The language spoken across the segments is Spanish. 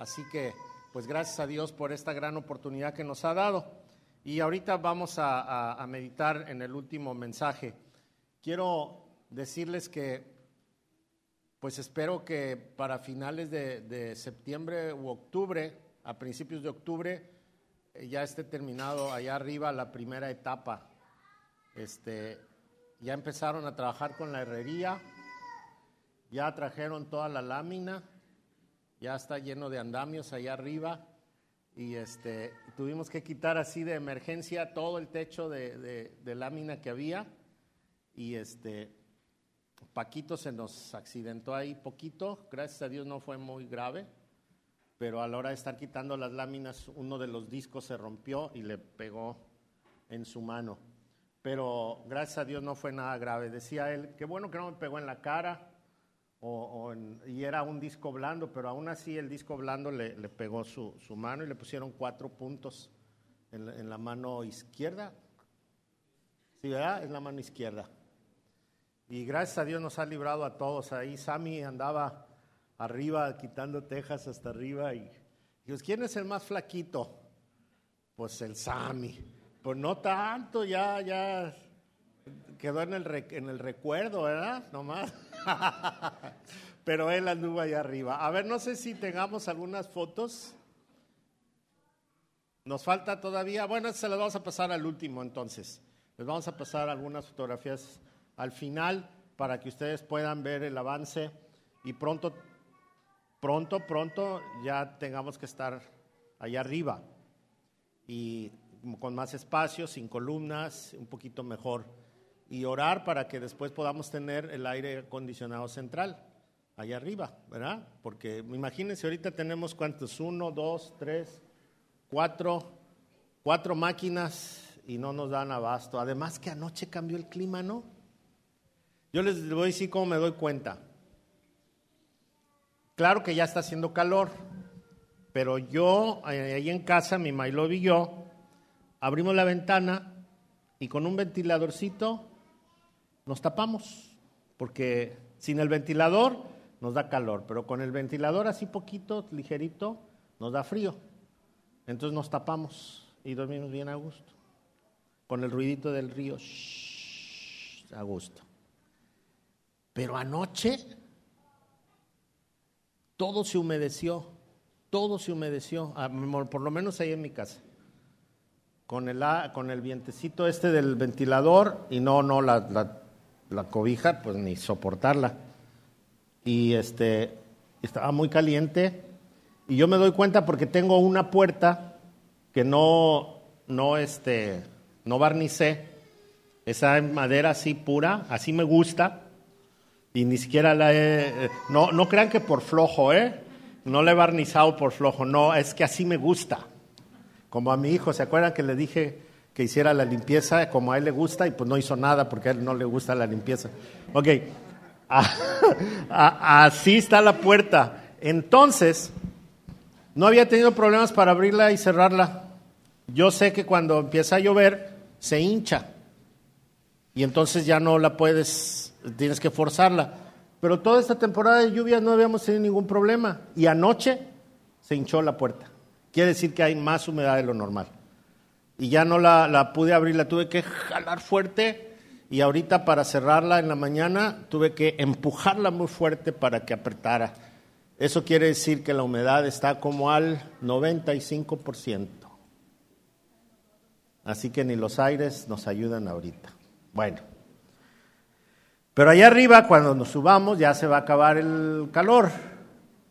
Así que, pues gracias a Dios por esta gran oportunidad que nos ha dado. Y ahorita vamos a, meditar en el último mensaje. Quiero decirles que, pues espero que para finales de, septiembre u octubre, a principios de octubre, eh, ya esté terminado allá arriba la primera etapa. Este, ya empezaron a trabajar con la herrería, ya trajeron toda la lámina, ya está lleno de andamios allá arriba. Y este, tuvimos que quitar así de emergencia todo el techo de, lámina que había. Y este, Paquito se nos accidentó ahí poquito, gracias a Dios no fue muy grave, pero a la hora de estar quitando las láminas uno de los discos se rompió y le pegó en su mano. Pero gracias a Dios no fue nada grave. Decía él, qué bueno que no me pegó en la cara, o, y era un disco blando, pero aún así el disco blando le, pegó su, mano y le pusieron cuatro puntos en la, mano izquierda. Sí, ¿verdad? Es la mano izquierda. Y gracias a Dios nos ha librado a todos. Ahí Sammy andaba arriba quitando tejas hasta arriba y Dios, ¿quién es el más flaquito? Pues el Sammy. Pues no tanto, ya, ya quedó en el, en el recuerdo, ¿verdad? Nomás. Pero él anduvo allá arriba. A ver, no sé si tengamos algunas fotos. Nos falta todavía, bueno, se las vamos a pasar al último entonces. Les vamos a pasar algunas fotografías al final para que ustedes puedan ver el avance y pronto, pronto, pronto ya tengamos que estar allá arriba y con más espacio, sin columnas, un poquito mejor y orar para que después podamos tener el aire acondicionado central allá arriba, ¿verdad? Porque imagínense, ahorita tenemos cuántos, uno, dos, tres, cuatro, cuatro máquinas y no nos dan abasto. Además que anoche cambió el clima, ¿no? Yo les voy a decir cómo me doy cuenta. Claro que ya está haciendo calor, pero yo, eh, ahí en casa, mi Mailov y yo, abrimos la ventana y con un ventiladorcito nos tapamos, porque sin el ventilador nos da calor, pero con el ventilador así poquito, ligerito, nos da frío. Entonces nos tapamos y dormimos bien a gusto, con el ruidito del río, a gusto. Pero anoche todo se humedeció, todo se humedeció, por lo menos ahí en mi casa con el, con el vientecito este del ventilador y no, no, la cobija, pues ni soportarla. Y este, estaba muy caliente. Y yo me doy cuenta porque tengo una puerta que no, no, este, no barnicé. Esa madera así pura, así me gusta. Y ni siquiera la he. Eh, no, no crean que por flojo, ¿eh? No la he barnizado por flojo, no, es que así me gusta. Como a mi hijo, ¿se acuerdan que le dije que hiciera la limpieza como a él le gusta y pues no hizo nada porque a él no le gusta la limpieza. Ok, así está la puerta. Entonces, no había tenido problemas para abrirla y cerrarla. Yo sé que cuando empieza a llover, se hincha. Y entonces ya no la puedes, tienes que forzarla. Pero toda esta temporada de lluvias no habíamos tenido ningún problema. Y anoche se hinchó la puerta. Quiere decir que hay más humedad de lo normal y ya no la, pude abrir, la tuve que jalar fuerte y ahorita para cerrarla en la mañana tuve que empujarla muy fuerte para que apretara. Eso quiere decir que la humedad está como al 95%. Así que ni los aires nos ayudan ahorita. Bueno. Pero allá arriba, cuando nos subamos, ya se va a acabar el calor.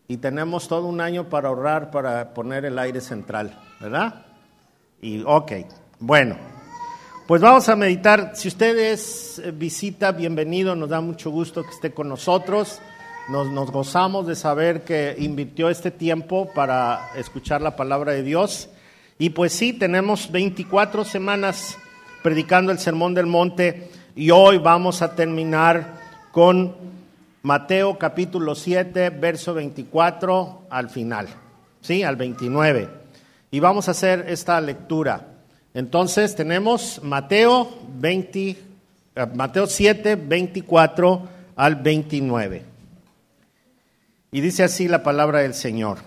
Y tenemos todo un año para ahorrar, para poner el aire central, ¿verdad? Y ok, bueno, pues vamos a meditar. Si usted es eh, visita, bienvenido, nos da mucho gusto que esté con nosotros. Nos, nos gozamos de saber que invirtió este tiempo para escuchar la palabra de Dios. Y pues sí, tenemos 24 semanas predicando el Sermón del Monte y hoy vamos a terminar con Mateo capítulo 7, verso 24 al final, ¿sí? Al 29 y vamos a hacer esta lectura. Entonces tenemos Mateo, 20, eh, Mateo 7, 24 al 29. Y dice así la palabra del Señor.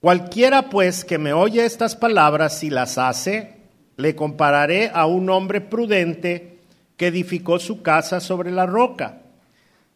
Cualquiera pues que me oye estas palabras y las hace, le compararé a un hombre prudente que edificó su casa sobre la roca.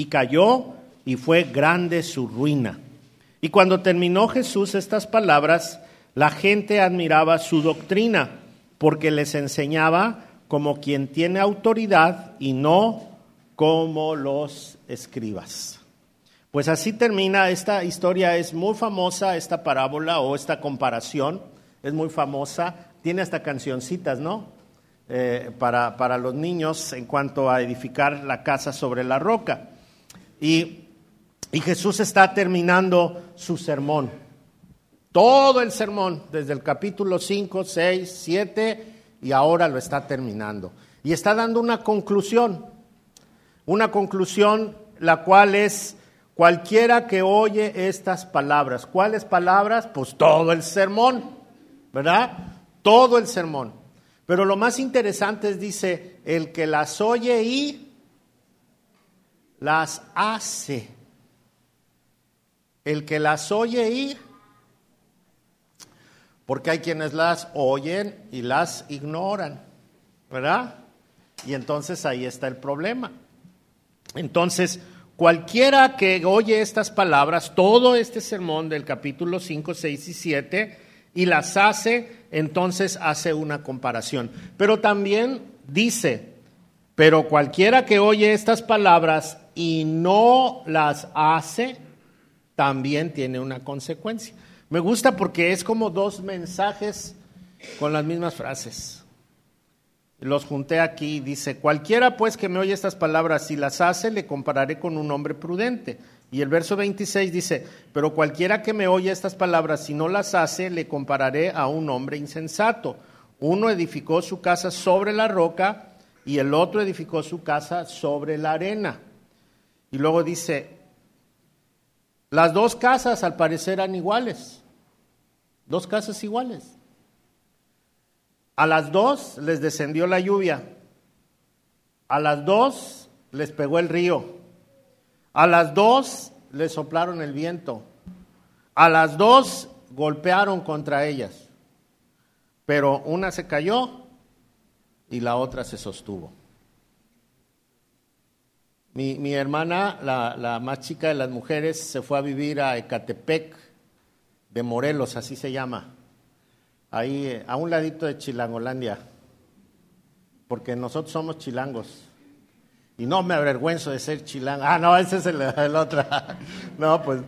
y cayó y fue grande su ruina. Y cuando terminó Jesús estas palabras, la gente admiraba su doctrina porque les enseñaba como quien tiene autoridad y no como los escribas. Pues así termina, esta historia es muy famosa, esta parábola o esta comparación es muy famosa, tiene hasta cancioncitas, ¿no? Eh, para, para los niños en cuanto a edificar la casa sobre la roca. Y, y Jesús está terminando su sermón, todo el sermón, desde el capítulo 5, 6, 7 y ahora lo está terminando. Y está dando una conclusión, una conclusión la cual es cualquiera que oye estas palabras. ¿Cuáles palabras? Pues todo el sermón, ¿verdad? Todo el sermón. Pero lo más interesante es, dice, el que las oye y las hace. El que las oye y porque hay quienes las oyen y las ignoran, ¿verdad? Y entonces ahí está el problema. Entonces, cualquiera que oye estas palabras, todo este sermón del capítulo 5, 6 y 7, y las hace, entonces hace una comparación. Pero también dice, pero cualquiera que oye estas palabras y no las hace, también tiene una consecuencia. Me gusta porque es como dos mensajes con las mismas frases. Los junté aquí, dice, cualquiera pues que me oye estas palabras y las hace, le compararé con un hombre prudente. Y el verso 26 dice, pero cualquiera que me oye estas palabras y no las hace, le compararé a un hombre insensato. Uno edificó su casa sobre la roca y el otro edificó su casa sobre la arena. Y luego dice, las dos casas al parecer eran iguales. Dos casas iguales. A las dos les descendió la lluvia. A las dos les pegó el río. A las dos les soplaron el viento. A las dos golpearon contra ellas. Pero una se cayó y la otra se sostuvo. Mi, hermana, la, la, más chica de las mujeres, se fue a vivir a Ecatepec de Morelos, así se llama, ahí a un ladito de Chilangolandia, porque nosotros somos chilangos. Y no me avergüenzo de ser chilango. Ah, no, ese es el, otro. no, pues.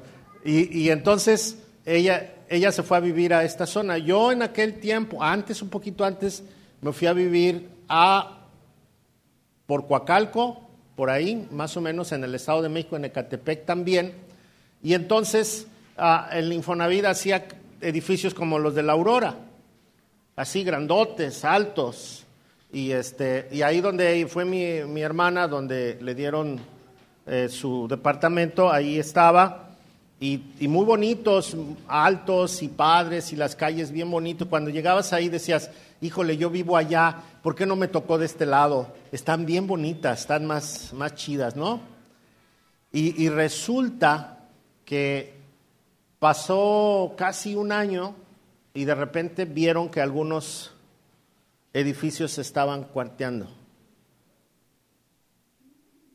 Y, entonces ella, ella se fue a vivir a esta zona. Yo en aquel tiempo, antes, un poquito antes, me fui a vivir a por Coacalco, por ahí, más o menos en el Estado de México, en Ecatepec también. Y entonces Ah, el Infonavit hacía edificios como los de la Aurora, así grandotes, altos. Y, este, y ahí donde fue mi, mi hermana, donde le dieron eh, su departamento, ahí estaba. Y, muy bonitos, altos y padres y las calles bien bonitos. Cuando llegabas ahí decías, híjole, yo vivo allá, ¿por qué no me tocó de este lado? Están bien bonitas, están más, más chidas, ¿no? Y, y resulta que Pasó casi un año y de repente vieron que algunos edificios se estaban cuarteando.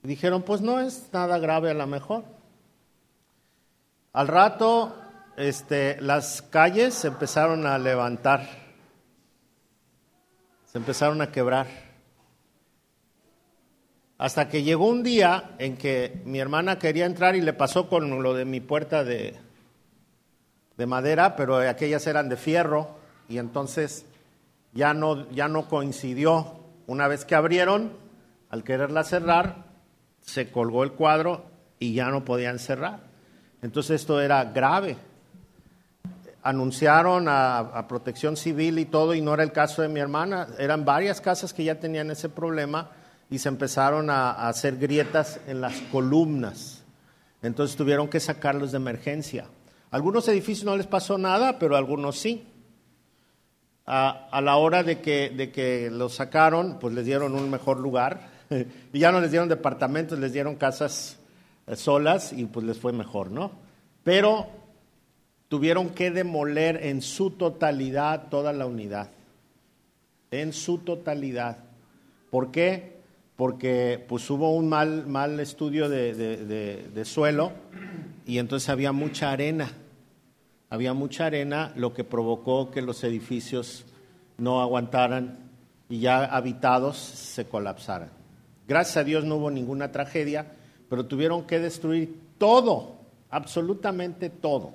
dijeron, pues no es nada grave a lo mejor. Al rato, este, las calles se empezaron a levantar, se empezaron a quebrar. Hasta que llegó un día en que mi hermana quería entrar y le pasó con lo de mi puerta de, de madera, pero aquellas eran de fierro y entonces ya no, ya no coincidió. Una vez que abrieron, al quererla cerrar, se colgó el cuadro y ya no podían cerrar. Entonces esto era grave. anunciaron a, protección civil y todo, y no era el caso de mi hermana, eran varias casas que ya tenían ese problema y se empezaron a, hacer grietas en las columnas. Entonces tuvieron que sacarlos de emergencia. Algunos edificios no les pasó nada, pero algunos sí. A, la hora de que, de que los sacaron, pues les dieron un mejor lugar. y ya no les dieron departamentos, les dieron casas solas y pues les fue mejor, ¿no? Pero tuvieron que demoler en su totalidad toda la unidad. En su totalidad. ¿Por qué? Porque pues hubo un mal, mal estudio de, de suelo y entonces había mucha arena. Había mucha arena, lo que provocó que los edificios no aguantaran y ya habitados se colapsaran. Gracias a Dios no hubo ninguna tragedia, pero tuvieron que destruir todo, absolutamente todo.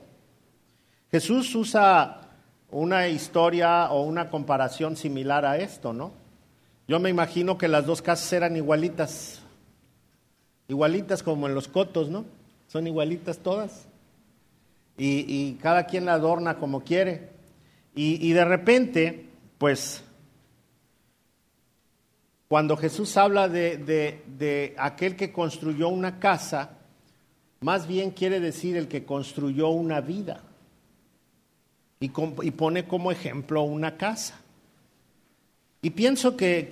Jesús usa una historia o una comparación similar a esto, ¿no? Yo me imagino que las dos casas eran igualitas, igualitas como en los cotos, ¿no? Son igualitas todas. Y, cada quien la adorna como quiere. Y, de repente, pues, cuando Jesús habla de, de aquel que construyó una casa, más bien quiere decir el que construyó una vida y, pone como ejemplo una casa. Y pienso que,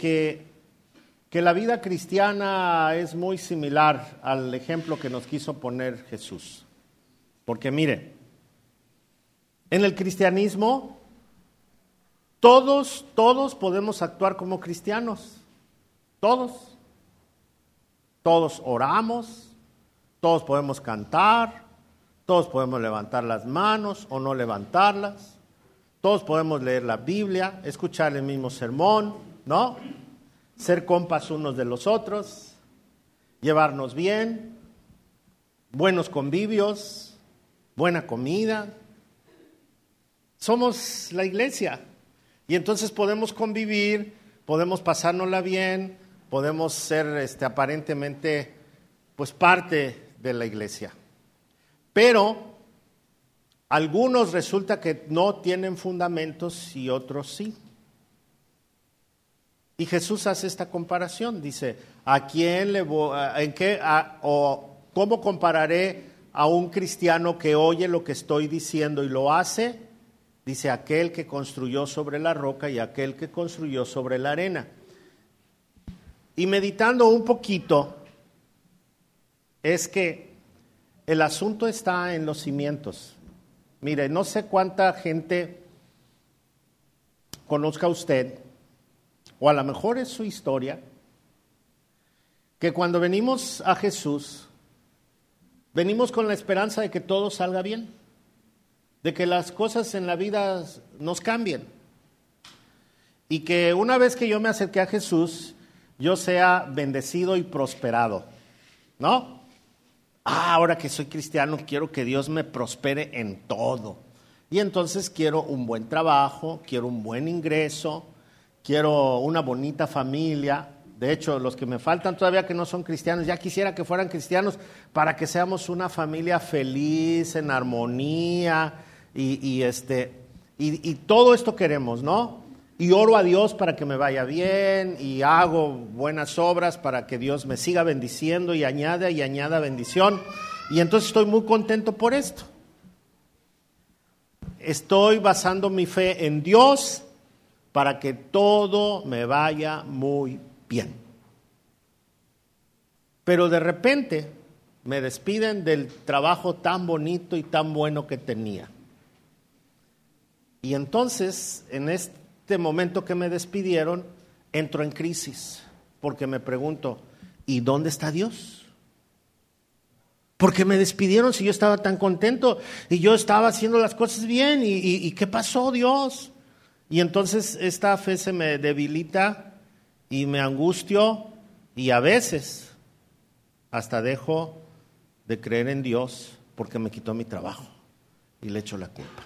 que, la vida cristiana es muy similar al ejemplo que nos quiso poner Jesús. Porque mire, en el cristianismo todos, todos podemos actuar como cristianos. Todos. Todos oramos, todos podemos cantar, todos podemos levantar las manos o no levantarlas. Todos podemos leer la Biblia, escuchar el mismo sermón, ¿no? Ser compas unos de los otros, llevarnos bien, buenos convivios, buena comida. Somos la iglesia y entonces podemos convivir, podemos pasárnosla bien, podemos ser este, aparentemente pues parte de la iglesia. Pero algunos resulta que no tienen fundamentos y otros sí. Y Jesús hace esta comparación, dice, ¿a quién le voy, en qué, o cómo compararé a un cristiano que oye lo que estoy diciendo y lo hace? Dice, aquel que construyó sobre la roca y aquel que construyó sobre la arena. Y meditando un poquito, es que el asunto está en los cimientos. Mire, no sé cuánta gente conozca usted, o a lo mejor es su historia, que cuando venimos a Jesús, venimos con la esperanza de que todo salga bien, de que las cosas en la vida nos cambien, y que una vez que yo me acerqué a Jesús, yo sea bendecido y prosperado, ¿no? ah, ahora que soy cristiano, quiero que Dios me prospere en todo. Y entonces quiero un buen trabajo, quiero un buen ingreso, quiero una bonita familia. De hecho, los que me faltan todavía que no son cristianos, ya quisiera que fueran cristianos para que seamos una familia feliz, en armonía y, este, y todo esto queremos, ¿no? Y oro a Dios para que me vaya bien y hago buenas obras para que Dios me siga bendiciendo y añada y añada bendición. Y entonces estoy muy contento por esto. Estoy basando mi fe en Dios para que todo me vaya muy bien. Pero de repente me despiden del trabajo tan bonito y tan bueno que tenía. Y entonces, en este este momento que me despidieron, entro en crisis, porque me pregunto, ¿y dónde está Dios? Porque me despidieron si yo estaba tan contento y yo estaba haciendo las cosas bien. ¿Y, y qué pasó, Dios? Y entonces esta fe se me debilita y me angustio y a veces hasta dejo de creer en Dios porque me quitó mi trabajo y le echo la culpa.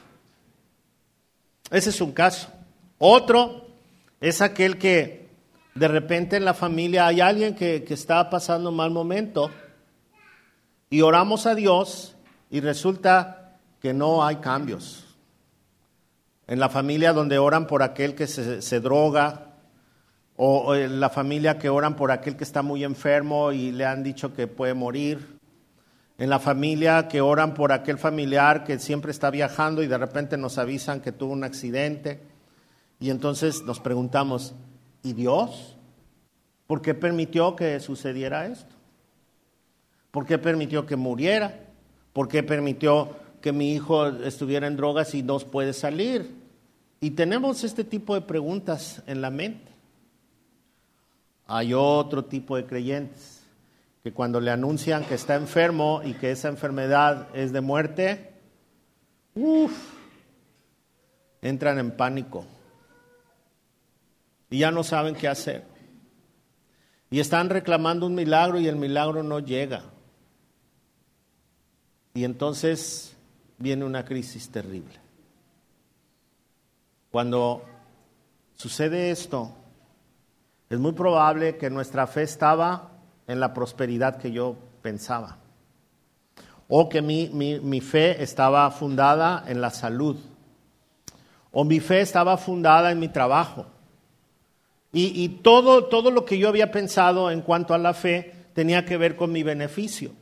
Ese es un caso. Otro es aquel que de repente en la familia hay alguien que, está pasando un mal momento y oramos a Dios y resulta que no hay cambios. en la familia donde oran por aquel que se, droga, o en la familia que oran por aquel que está muy enfermo y le han dicho que puede morir, en la familia que oran por aquel familiar que siempre está viajando y de repente nos avisan que tuvo un accidente, y entonces nos preguntamos, ¿y Dios? ¿Por qué permitió que sucediera esto? ¿Por qué permitió que muriera? ¿Por qué permitió que mi hijo estuviera en drogas y no puede salir? Y tenemos este tipo de preguntas en la mente. Hay otro tipo de creyentes que cuando le anuncian que está enfermo y que esa enfermedad es de muerte, uff, entran en pánico y ya no saben qué hacer. Y están reclamando un milagro y el milagro no llega. Y entonces viene una crisis terrible. Cuando sucede esto, es muy probable que nuestra fe estaba en la prosperidad que yo pensaba. O que mi, mi, fe estaba fundada en la salud. O mi fe estaba fundada en mi trabajo. Y, todo, todo lo que yo había pensado en cuanto a la fe tenía que ver con mi beneficio.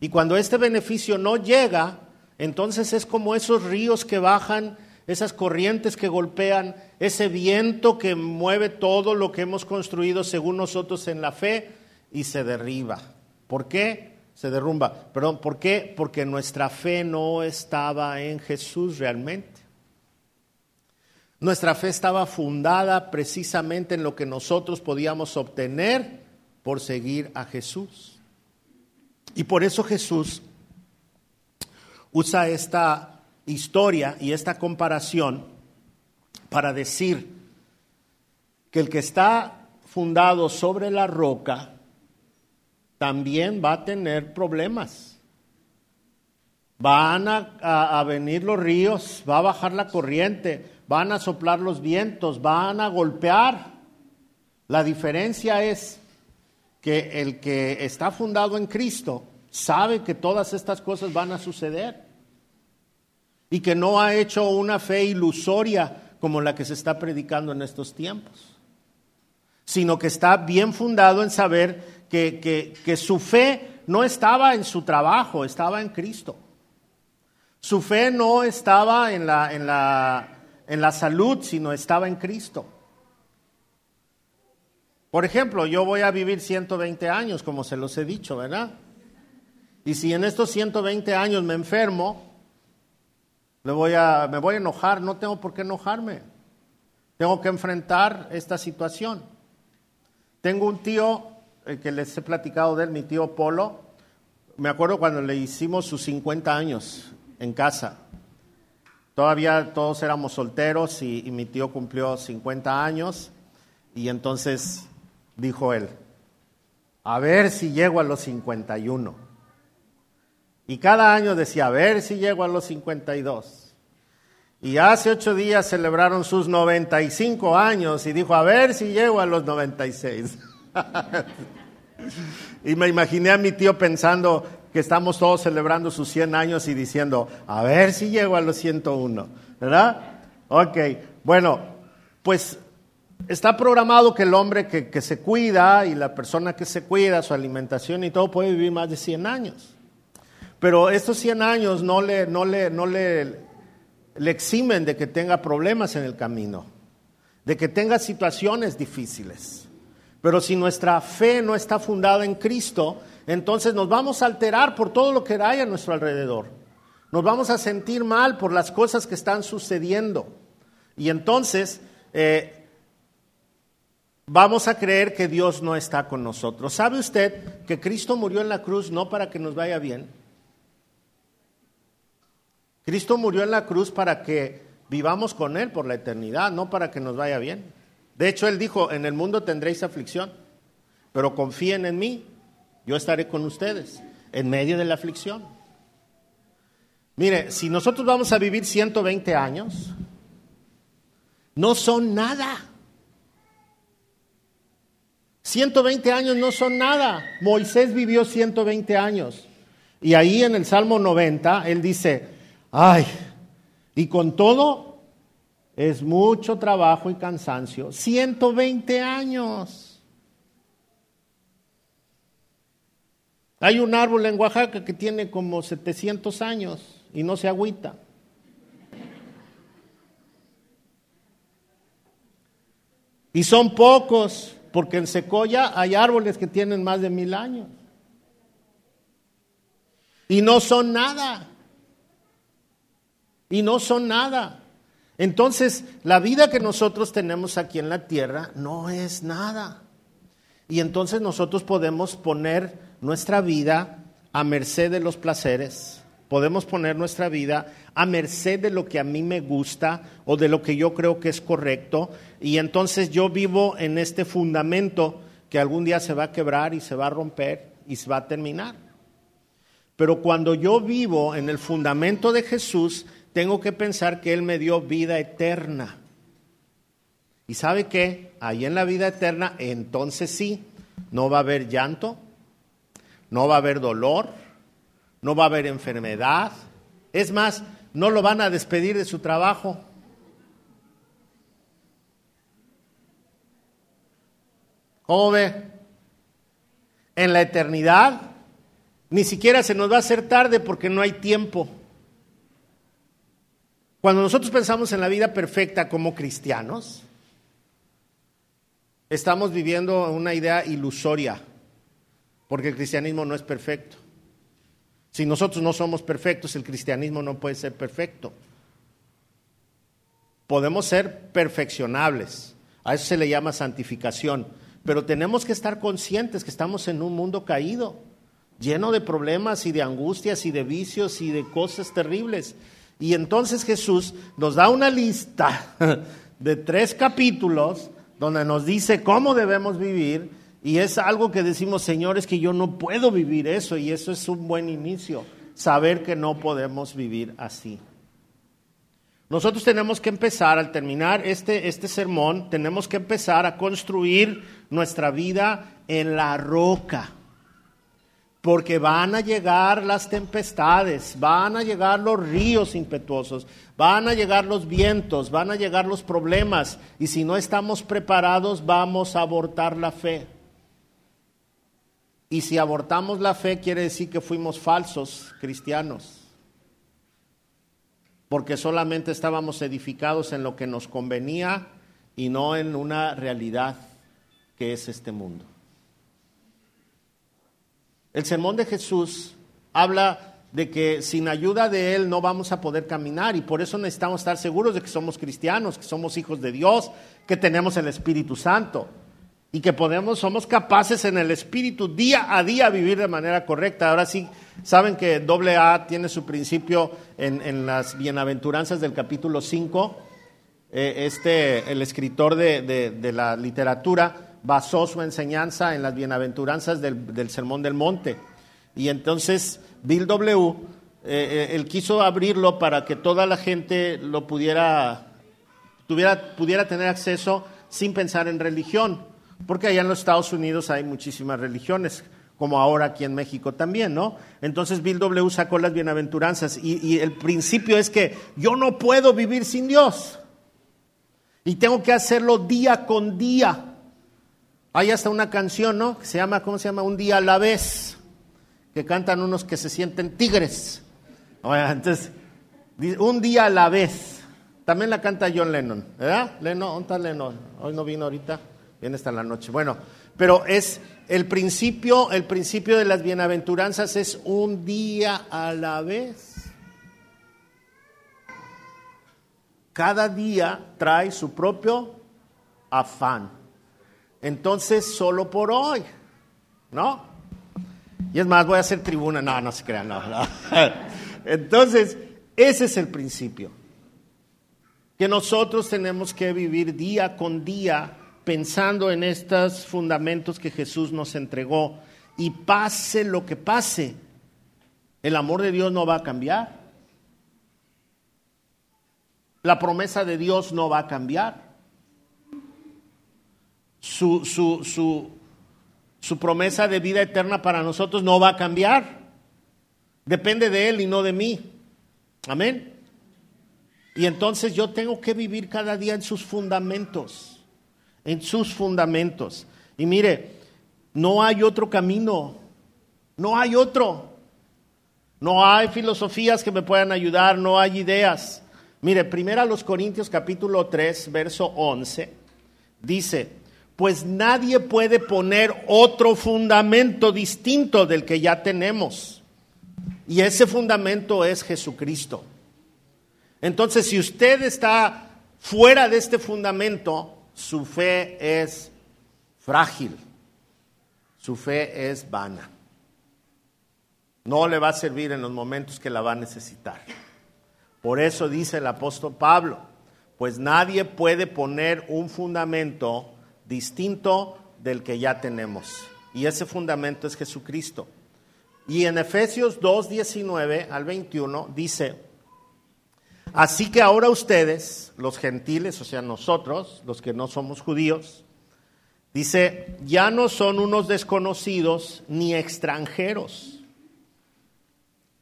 Y cuando este beneficio no llega, entonces es como esos ríos que bajan esas corrientes que golpean, ese viento que mueve todo lo que hemos construido según nosotros en la fe y se derriba. ¿Por qué? Se derrumba. Perdón, ¿por qué? Porque nuestra fe no estaba en Jesús realmente. Nuestra fe estaba fundada precisamente en lo que nosotros podíamos obtener por seguir a Jesús. Y por eso Jesús usa esta historia y esta comparación para decir que el que está fundado sobre la roca también va a tener problemas. Van a, venir los ríos, va a bajar la corriente, van a soplar los vientos, van a golpear. La diferencia es que el que está fundado en Cristo sabe que todas estas cosas van a suceder y que no ha hecho una fe ilusoria como la que se está predicando en estos tiempos, sino que está bien fundado en saber que, que, su fe no estaba en su trabajo, estaba en Cristo. Su fe no estaba en la, en la, en la salud, sino estaba en Cristo. Por ejemplo, yo voy a vivir 120 años, como se los he dicho, ¿verdad? Y si en estos 120 años me enfermo, voy a, me voy a enojar, no tengo por qué enojarme. Tengo que enfrentar esta situación. Tengo un tío el que les he platicado de él, mi tío Polo. Me acuerdo cuando le hicimos sus 50 años en casa. Todavía todos éramos solteros y, mi tío cumplió 50 años y entonces dijo él, a ver si llego a los 51. Y cada año decía, a ver si llego a los 52. Y hace ocho días celebraron sus 95 años y dijo, a ver si llego a los 96. y me imaginé a mi tío pensando que estamos todos celebrando sus 100 años y diciendo, a ver si llego a los 101. ¿Verdad? Ok, bueno, pues está programado que el hombre que, se cuida y la persona que se cuida, su alimentación y todo, puede vivir más de 100 años. Pero estos 100 años no le, no le, no le eximen de que tenga problemas en el camino, de que tenga situaciones difíciles. Pero si nuestra fe no está fundada en Cristo, entonces nos vamos a alterar por todo lo que hay a nuestro alrededor. Nos vamos a sentir mal por las cosas que están sucediendo. Y entonces eh, vamos a creer que Dios no está con nosotros. ¿Sabe usted que Cristo murió en la cruz no para que nos vaya bien? Cristo murió en la cruz para que vivamos con Él por la eternidad, no para que nos vaya bien. De hecho, Él dijo, en el mundo tendréis aflicción, pero confíen en mí, yo estaré con ustedes en medio de la aflicción. Mire, si nosotros vamos a vivir 120 años, no son nada. 120 años no son nada. Moisés vivió 120 años. Y ahí en el Salmo 90, él dice, Ay, y con todo, es mucho trabajo y cansancio. 120 años. Hay un árbol en Oaxaca que tiene como 700 años y no se agüita. Y son pocos, porque en Secoya hay árboles que tienen más de mil años. Y no son nada. Y no son nada. Entonces, la vida que nosotros tenemos aquí en la tierra no es nada. Y entonces nosotros podemos poner nuestra vida a merced de los placeres, podemos poner nuestra vida a merced de lo que a mí me gusta o de lo que yo creo que es correcto. Y entonces yo vivo en este fundamento que algún día se va a quebrar y se va a romper y se va a terminar. Pero cuando yo vivo en el fundamento de Jesús, tengo que pensar que Él me dio vida eterna. ¿Y sabe qué? Ahí en la vida eterna, entonces sí, no va a haber llanto, no va a haber dolor, no va a haber enfermedad. Es más, no lo van a despedir de su trabajo. ¿Cómo ve? En la eternidad ni siquiera se nos va a hacer tarde porque no hay tiempo. Cuando nosotros pensamos en la vida perfecta como cristianos, estamos viviendo una idea ilusoria, porque el cristianismo no es perfecto. Si nosotros no somos perfectos, el cristianismo no puede ser perfecto. Podemos ser perfeccionables, a eso se le llama santificación, pero tenemos que estar conscientes que estamos en un mundo caído, lleno de problemas y de angustias y de vicios y de cosas terribles. Y entonces Jesús nos da una lista de tres capítulos donde nos dice cómo debemos vivir y es algo que decimos, Señor, es que yo no puedo vivir eso y eso es un buen inicio, saber que no podemos vivir así. Nosotros tenemos que empezar, al terminar este, este sermón, tenemos que empezar a construir nuestra vida en la roca porque van a llegar las tempestades, van a llegar los ríos impetuosos, van a llegar los vientos, van a llegar los problemas, y si no estamos preparados vamos a abortar la fe. Y si abortamos la fe quiere decir que fuimos falsos cristianos, porque solamente estábamos edificados en lo que nos convenía y no en una realidad que es este mundo. El sermón de Jesús habla de que sin ayuda de Él no vamos a poder caminar y por eso necesitamos estar seguros de que somos cristianos, que somos hijos de Dios, que tenemos el Espíritu Santo y que podemos, somos capaces en el Espíritu día a día vivir de manera correcta. Ahora sí, saben que doble A tiene su principio en, las bienaventuranzas del capítulo 5. Eh, este, el escritor de la literatura basó su enseñanza en las bienaventuranzas del, Sermón del Monte. Y entonces Bill W., eh, eh, él quiso abrirlo para que toda la gente lo pudiera, tuviera, pudiera tener acceso sin pensar en religión, porque allá en los Estados Unidos hay muchísimas religiones, como ahora aquí en México también, ¿no? Entonces Bill W. sacó las bienaventuranzas y, y el principio es que yo no puedo vivir sin Dios y tengo que hacerlo día con día. Hay hasta una canción, ¿no? Que se llama, ¿cómo se llama? Un día a la vez, que cantan unos que se sienten tigres. entonces, un día a la vez. También la canta John Lennon, ¿verdad? Lennon, ¿dónde está Lennon? Hoy no vino ahorita, viene hasta la noche. Bueno, pero es el principio, el principio de las bienaventuranzas es un día a la vez. Cada día trae su propio afán entonces solo por hoy, ¿no? Y es más, voy a hacer tribuna, no, no se crean, no. Entonces, ese es el principio, que nosotros tenemos que vivir día con día pensando en estos fundamentos que Jesús nos entregó y pase lo que pase, el amor de Dios no va a cambiar. La promesa de Dios no va a cambiar su, su, su, promesa de vida eterna para nosotros no va a cambiar. Depende de Él y no de mí. Amén. Y entonces yo tengo que vivir cada día en sus fundamentos, en sus fundamentos. Y mire, no hay otro camino, no hay otro. No hay filosofías que me puedan ayudar, no hay ideas. Mire, primero a los Corintios capítulo 3, verso 11, dice, pues nadie puede poner otro fundamento distinto del que ya tenemos. Y ese fundamento es Jesucristo. Entonces, si usted está fuera de este fundamento, su fe es frágil, su fe es vana. No le va a servir en los momentos que la va a necesitar. Por eso dice el apóstol Pablo, pues nadie puede poner un fundamento distinto del que ya tenemos. Y ese fundamento es Jesucristo. Y en Efesios 2, 19 al 21 dice, así que ahora ustedes, los gentiles, o sea, nosotros, los que no somos judíos, dice, ya no son unos desconocidos ni extranjeros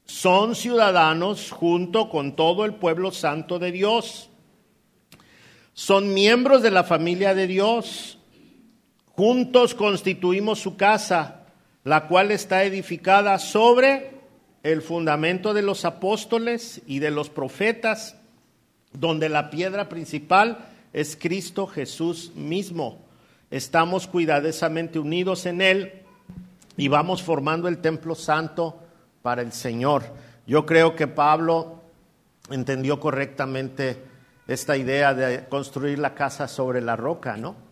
son ciudadanos junto con todo el pueblo santo de Dios. Son miembros de la familia de Dios. Juntos constituimos su casa, la cual está edificada sobre el fundamento de los apóstoles y de los profetas, donde la piedra principal es Cristo Jesús mismo. Estamos cuidadosamente unidos en Él y vamos formando el templo santo para el Señor. Yo creo que Pablo entendió correctamente esta idea de construir la casa sobre la roca, ¿no?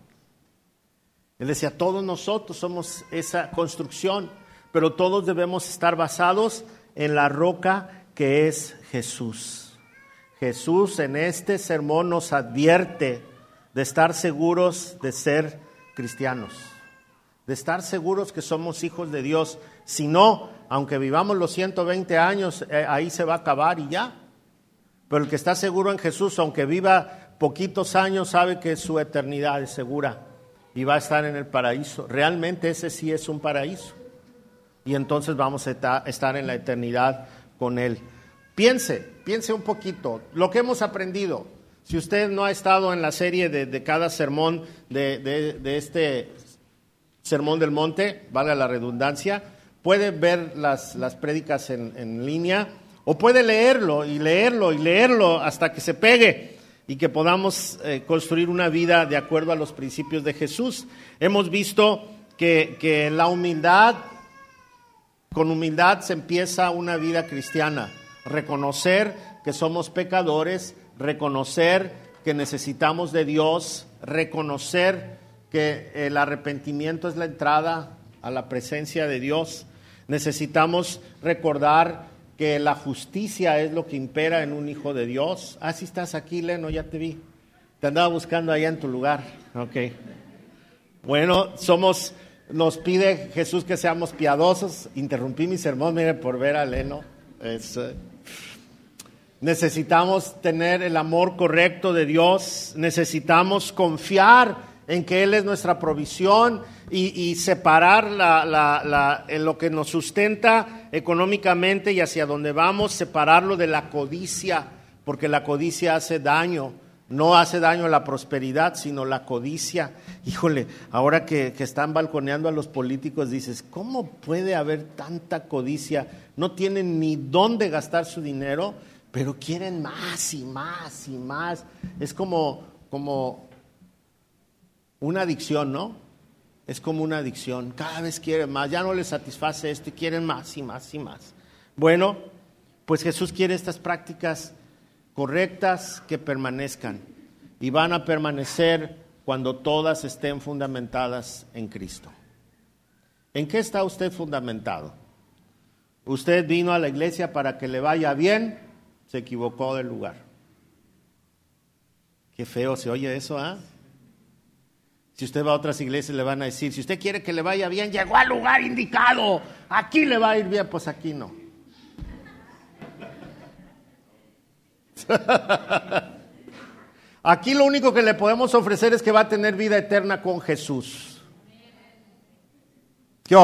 Él decía, todos nosotros somos esa construcción, pero todos debemos estar basados en la roca que es Jesús. Jesús en este sermón nos advierte de estar seguros de ser cristianos, de estar seguros que somos hijos de Dios. Si no, aunque vivamos los 120 años, eh, ahí se va a acabar y ya. Pero el que está seguro en Jesús, aunque viva poquitos años, sabe que su eternidad es segura y va a estar en el paraíso. Realmente ese sí es un paraíso. Y entonces vamos a estar en la eternidad con Él. Piense, piense un poquito, lo que hemos aprendido. Si usted no ha estado en la serie de, cada sermón de, este Sermón del Monte, valga la redundancia, puede ver las prédicas en, línea o puede leerlo y leerlo y leerlo hasta que se pegue y que podamos eh, construir una vida de acuerdo a los principios de Jesús. Hemos visto que, que la humildad, con humildad se empieza una vida cristiana. Reconocer que somos pecadores, reconocer que necesitamos de Dios, reconocer que el arrepentimiento es la entrada a la presencia de Dios Necesitamos recordar que la justicia es lo que impera en un hijo de Dios. Ah, estás aquí, Leno, ya te vi. Te andaba buscando allá en tu lugar. Ok. Bueno, somos, nos pide Jesús que seamos piadosos. Interrumpí mi sermón, mire, por ver a Leno. Eh, necesitamos tener el amor correcto de Dios. Necesitamos confiar en que Él es nuestra provisión y, separar en lo que nos sustenta económicamente y hacia donde vamos, separarlo de la codicia, porque la codicia hace daño. No hace daño a la prosperidad, sino la codicia. Híjole, ahora que, que están balconeando a los políticos, dices, ¿cómo puede haber tanta codicia? No tienen ni dónde gastar su dinero, pero quieren más y más y más. Es como, como una adicción, ¿no? Es como una adicción. Cada vez quieren más, ya no les satisface esto y quieren más y más y más. Bueno, pues Jesús quiere estas prácticas correctas que permanezcan y van a permanecer cuando todas estén fundamentadas en Cristo. ¿En qué está usted fundamentado? Usted vino a la iglesia para que le vaya bien, se equivocó del lugar. Qué feo se oye eso, ¿ah? Si usted va a otras iglesias le van a decir, si usted quiere que le vaya bien, llegó al lugar indicado, aquí le va a ir bien, pues aquí no. Aquí lo único que le podemos ofrecer es que va a tener vida eterna con Jesús. ¿Qué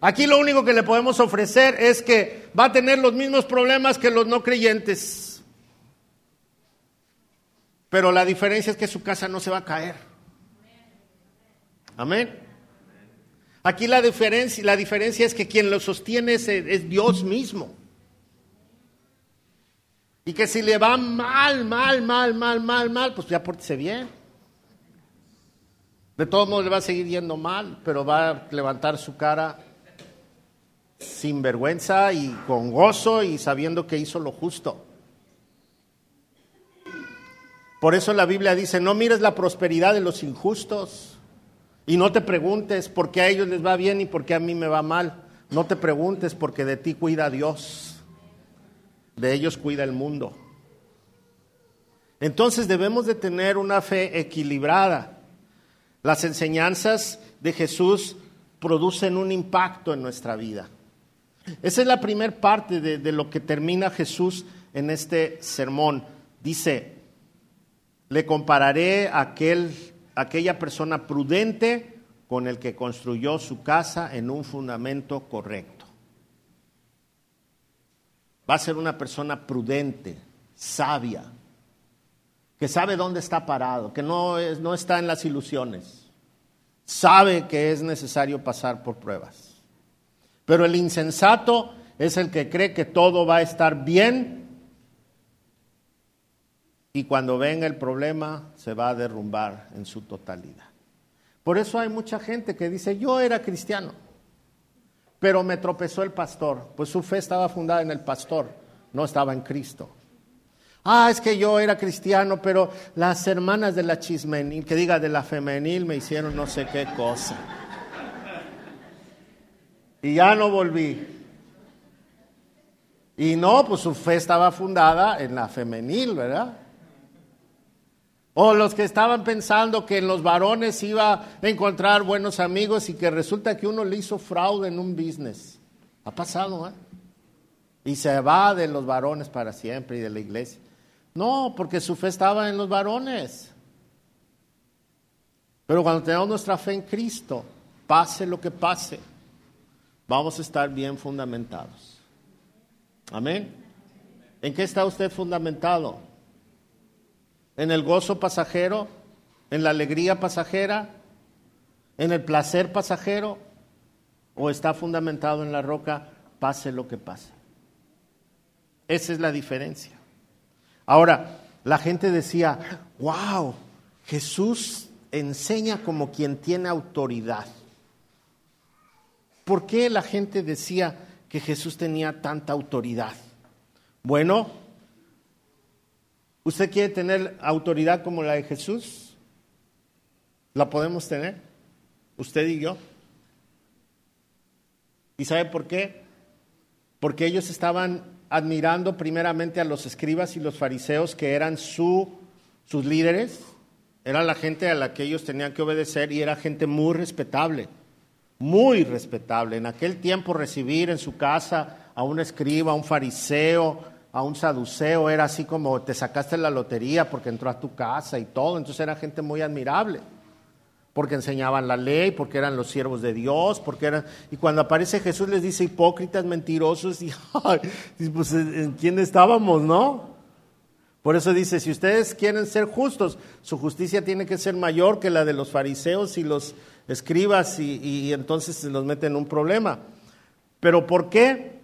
Aquí lo único que le podemos ofrecer es que va a tener los mismos problemas que los no creyentes. Pero la diferencia es que su casa no se va a caer. Amén. Aquí la diferencia, la diferencia es que quien lo sostiene es, es Dios mismo. Y que si le va mal, mal, mal, mal, mal, mal, pues ya pórtese bien. De todos modos le va a seguir yendo mal, pero va a levantar su cara sin vergüenza y con gozo y sabiendo que hizo lo justo. Por eso la Biblia dice, no mires la prosperidad de los injustos y no te preguntes por qué a ellos les va bien y por qué a mí me va mal. No te preguntes porque de ti cuida Dios, de ellos cuida el mundo. Entonces debemos de tener una fe equilibrada. Las enseñanzas de Jesús producen un impacto en nuestra vida. Esa es la primera parte de, de, lo que termina Jesús en este sermón. Dice, le compararé a aquel, aquella persona prudente con el que construyó su casa en un fundamento correcto. Va a ser una persona prudente, sabia, que sabe dónde está parado, que no, es, no está en las ilusiones, sabe que es necesario pasar por pruebas. Pero el insensato es el que cree que todo va a estar bien y cuando venga el problema se va a derrumbar en su totalidad. Por eso hay mucha gente que dice, yo era cristiano, pero me tropezó el pastor, pues su fe estaba fundada en el pastor, no estaba en Cristo. Ah, es que yo era cristiano, pero las hermanas de la chismenil, que diga de la femenil, me hicieron no sé qué cosa. Y ya no volví. Y no, pues su fe estaba fundada en la femenil, ¿verdad? O los que estaban pensando que en los varones iba a encontrar buenos amigos y que resulta que uno le hizo fraude en un business. Ha pasado, ¿eh? Y se va de los varones para siempre y de la iglesia. No, porque su fe estaba en los varones. Pero cuando tenemos nuestra fe en Cristo, pase lo que pase, vamos a estar bien fundamentados. Amén. ¿En qué está usted fundamentado? En el gozo pasajero, en la alegría pasajera, en el placer pasajero, o está fundamentado en la roca, pase lo que pase. Esa es la diferencia. Ahora, la gente decía, wow, Jesús enseña como quien tiene autoridad. ¿Por qué la gente decía que Jesús tenía tanta autoridad? Bueno, ¿Usted quiere tener autoridad como la de Jesús? ¿La podemos tener? Usted y yo. ¿Y sabe por qué? Porque ellos estaban admirando primeramente a los escribas y los fariseos que eran su, sus líderes, era la gente a la que ellos tenían que obedecer y era gente muy respetable, muy respetable. En aquel tiempo recibir en su casa a un escriba, a un fariseo, a un saduceo era así como te sacaste la lotería porque entró a tu casa y todo. Entonces era gente muy admirable, porque enseñaban la ley, porque eran los siervos de Dios, porque eran... Y cuando aparece Jesús les dice hipócritas, mentirosos, y pues en quién estábamos, ¿no? Por eso dice, si ustedes quieren ser justos, su justicia tiene que ser mayor que la de los fariseos y los escribas y, entonces se los meten en un problema. Pero ¿por qué?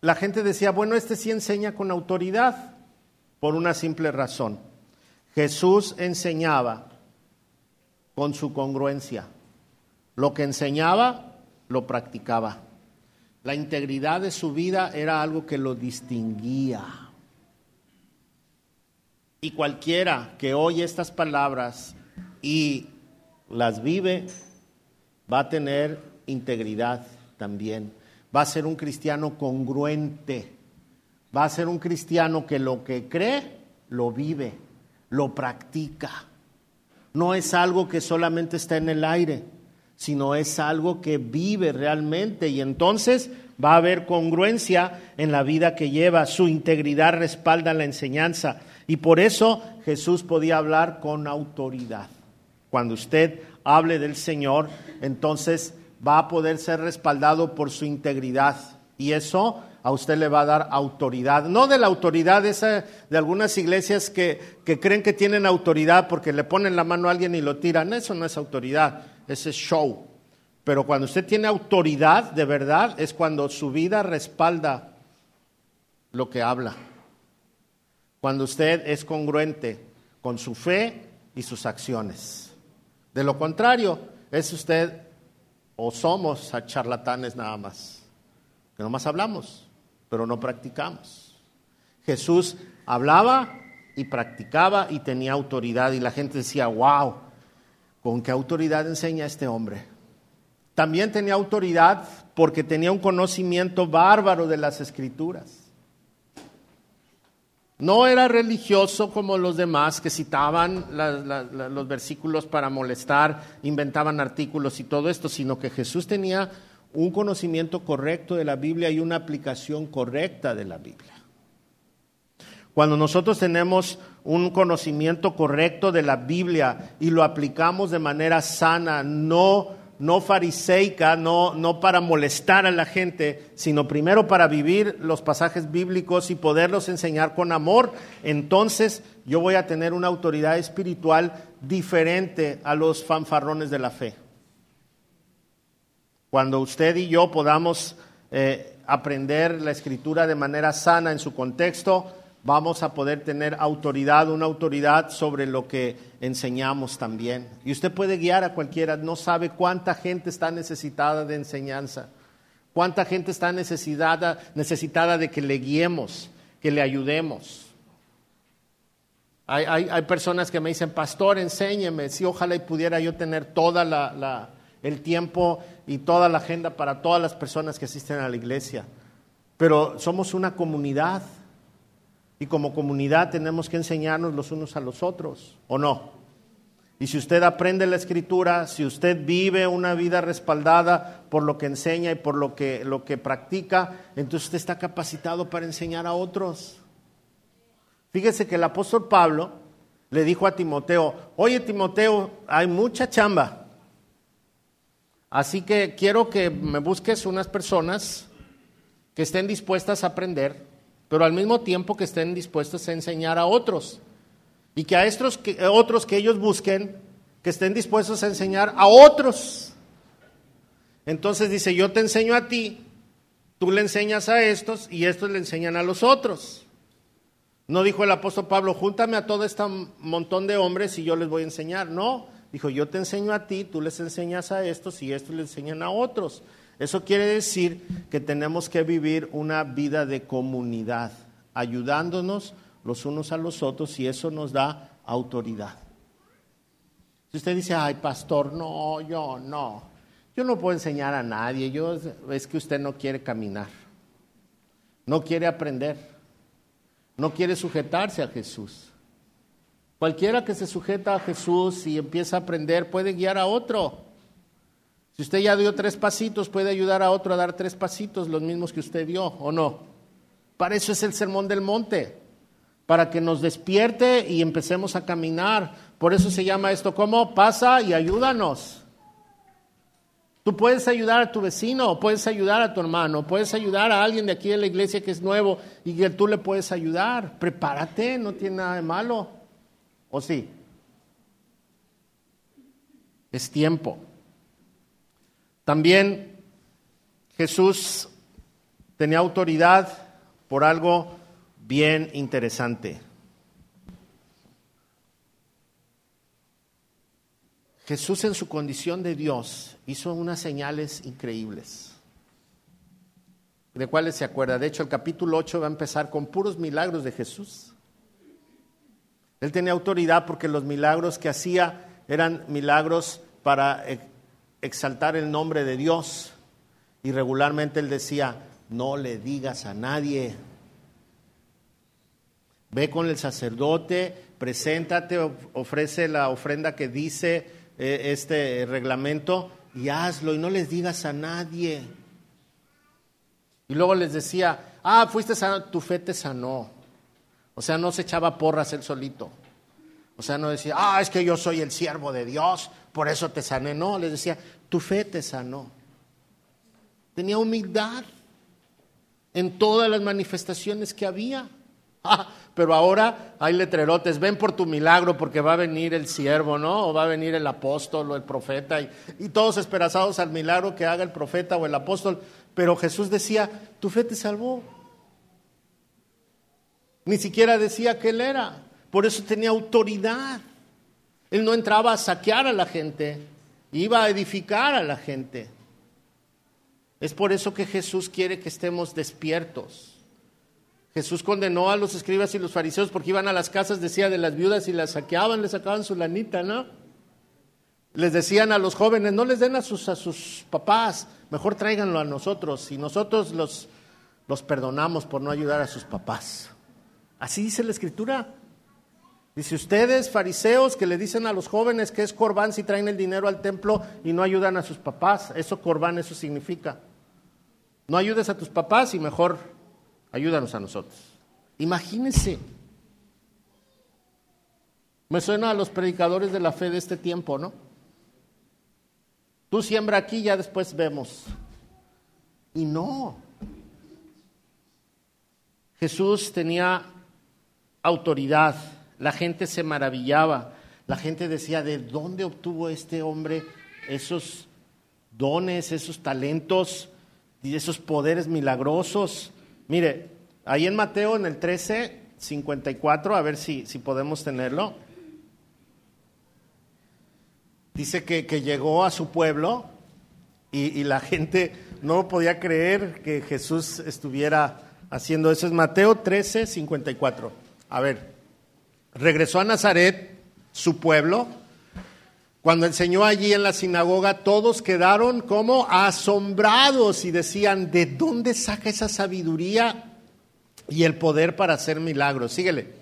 La gente decía, bueno, este sí enseña con autoridad, por una simple razón. Jesús enseñaba con su congruencia. Lo que enseñaba, lo practicaba. La integridad de su vida era algo que lo distinguía. Y cualquiera que oye estas palabras y las vive, va a tener integridad también va a ser un cristiano congruente, va a ser un cristiano que lo que cree, lo vive, lo practica. No es algo que solamente está en el aire, sino es algo que vive realmente y entonces va a haber congruencia en la vida que lleva, su integridad respalda la enseñanza y por eso Jesús podía hablar con autoridad. Cuando usted hable del Señor, entonces va a poder ser respaldado por su integridad. Y eso a usted le va a dar autoridad. No de la autoridad esa de algunas iglesias que, que creen que tienen autoridad porque le ponen la mano a alguien y lo tiran. Eso no es autoridad, ese es show. Pero cuando usted tiene autoridad de verdad es cuando su vida respalda lo que habla. Cuando usted es congruente con su fe y sus acciones. De lo contrario, es usted o somos charlatanes nada más, que nomás hablamos pero no practicamos. Jesús hablaba y practicaba y tenía autoridad y la gente decía, wow, ¿con qué autoridad enseña este hombre? También tenía autoridad porque tenía un conocimiento bárbaro de las escrituras. No era religioso como los demás que citaban los versículos para molestar, inventaban artículos y todo esto, sino que Jesús tenía un conocimiento correcto de la Biblia y una aplicación correcta de la Biblia. Cuando nosotros tenemos un conocimiento correcto de la Biblia y lo aplicamos de manera sana, no, no fariseica, no, no para molestar a la gente, sino primero para vivir los pasajes bíblicos y poderlos enseñar con amor, entonces yo voy a tener una autoridad espiritual diferente a los fanfarrones de la fe. Cuando usted y yo podamos eh, aprender la escritura de manera sana en su contexto, vamos a poder tener autoridad, una autoridad sobre lo que enseñamos también. Y usted puede guiar a cualquiera, no sabe cuánta gente está necesitada de enseñanza, cuánta gente está necesitada, necesitada de que le guiemos, que le ayudemos. Hay, personas que me dicen, pastor, enséñeme, si ojalá y pudiera yo tener toda la el tiempo y toda la agenda para todas las personas que asisten a la iglesia. Pero somos una comunidad y como comunidad tenemos que enseñarnos los unos a los otros, ¿o no? Y si usted aprende la escritura, si usted vive una vida respaldada por lo que enseña y por lo que, lo que practica, entonces usted está capacitado para enseñar a otros. Fíjese que el apóstol Pablo le dijo a Timoteo, oye Timoteo, hay mucha chamba, Así que quiero que me busques unas personas que estén dispuestas a aprender, pero al mismo tiempo que estén dispuestas a enseñar a otros. Y que a estos que, otros que ellos busquen, que estén dispuestos a enseñar a otros. Entonces dice, yo te enseño a ti, tú le enseñas a estos y estos le enseñan a los otros. No dijo el apóstol Pablo, júntame a todo este montón de hombres y yo les voy a enseñar. No, Dijo, yo te enseño a ti, tú les enseñas a estos y estos les enseñan a otros. Eso quiere decir que tenemos que vivir una vida de comunidad, ayudándonos los unos a los otros y eso nos da autoridad. Si usted dice, ay, pastor, no, yo no, yo no puedo enseñar a nadie, yo, es que usted no quiere caminar, no quiere aprender, no quiere sujetarse a Jesús. Cualquiera que se sujeta a Jesús y empieza a aprender puede guiar a otro. Si usted ya dio tres pasitos, puede ayudar a otro a dar tres pasitos, los mismos que usted dio, ¿o no? Para eso es el sermón del monte, para que nos despierte y empecemos a caminar. Por eso se llama esto como pasa y ayúdanos. Tú puedes ayudar a tu vecino, puedes ayudar a tu hermano, puedes ayudar a alguien de aquí de la iglesia que es nuevo y que tú le puedes ayudar. Prepárate, no tiene nada de malo. ¿O sí? Es tiempo. También Jesús tenía autoridad por algo bien interesante. Jesús en su condición de Dios hizo unas señales increíbles. ¿De cuáles se acuerda? De hecho, el capítulo 8 va a empezar con puros milagros de Jesús. Él tenía autoridad porque los milagros que hacía eran milagros para exaltar el nombre de Dios. Y regularmente él decía, no le digas a nadie. Ve con el sacerdote, preséntate, ofrece la ofrenda que dice eh, este reglamento y hazlo y no les digas a nadie. Y luego les decía, ah, fuiste sano, tu fe te sanó. O sea, no se echaba porras él solito. O sea, no decía, ah, es que yo soy el siervo de Dios, por eso te sané. No, les decía, tu fe te sanó. Tenía humildad. en todas las manifestaciones que había. Ah, pero ahora hay letrerotes, ven por tu milagro porque va a venir el siervo, ¿no? O va a venir el apóstol o el profeta y, y todos esperazados al milagro que haga el profeta o el apóstol. Pero Jesús decía, tu fe te salvó. Ni siquiera decía que él era. Por eso tenía autoridad. Él no entraba a saquear a la gente, iba a edificar a la gente. Es por eso que Jesús quiere que estemos despiertos. Jesús condenó a los escribas y los fariseos porque iban a las casas, decía, de las viudas y las saqueaban, les sacaban su lanita, ¿no? Les decían a los jóvenes, no les den a sus, a sus papás, mejor tráiganlo a nosotros y nosotros los, los perdonamos por no ayudar a sus papás. Así dice la escritura. Dice, ustedes, fariseos, que le dicen a los jóvenes que es corbán si traen el dinero al templo y no ayudan a sus papás. Eso corbán, eso significa. No ayudes a tus papás y mejor ayúdanos a nosotros. Imagínense. Me suena a los predicadores de la fe de este tiempo, ¿no? Tú siembra aquí, ya después vemos. Y no. Jesús tenía autoridad la gente se maravillaba, la gente decía, ¿de dónde obtuvo este hombre esos dones, esos talentos y esos poderes milagrosos? Mire, ahí en Mateo, en el 13, 54, a ver si, si podemos tenerlo. Dice que, llegó a su pueblo y, y, la gente no podía creer que Jesús estuviera haciendo eso. Es Mateo 13, 54. A ver regresó a Nazaret, su pueblo. Cuando enseñó allí en la sinagoga, todos quedaron como asombrados y decían, ¿de dónde saca esa sabiduría y el poder para hacer milagros? Síguele.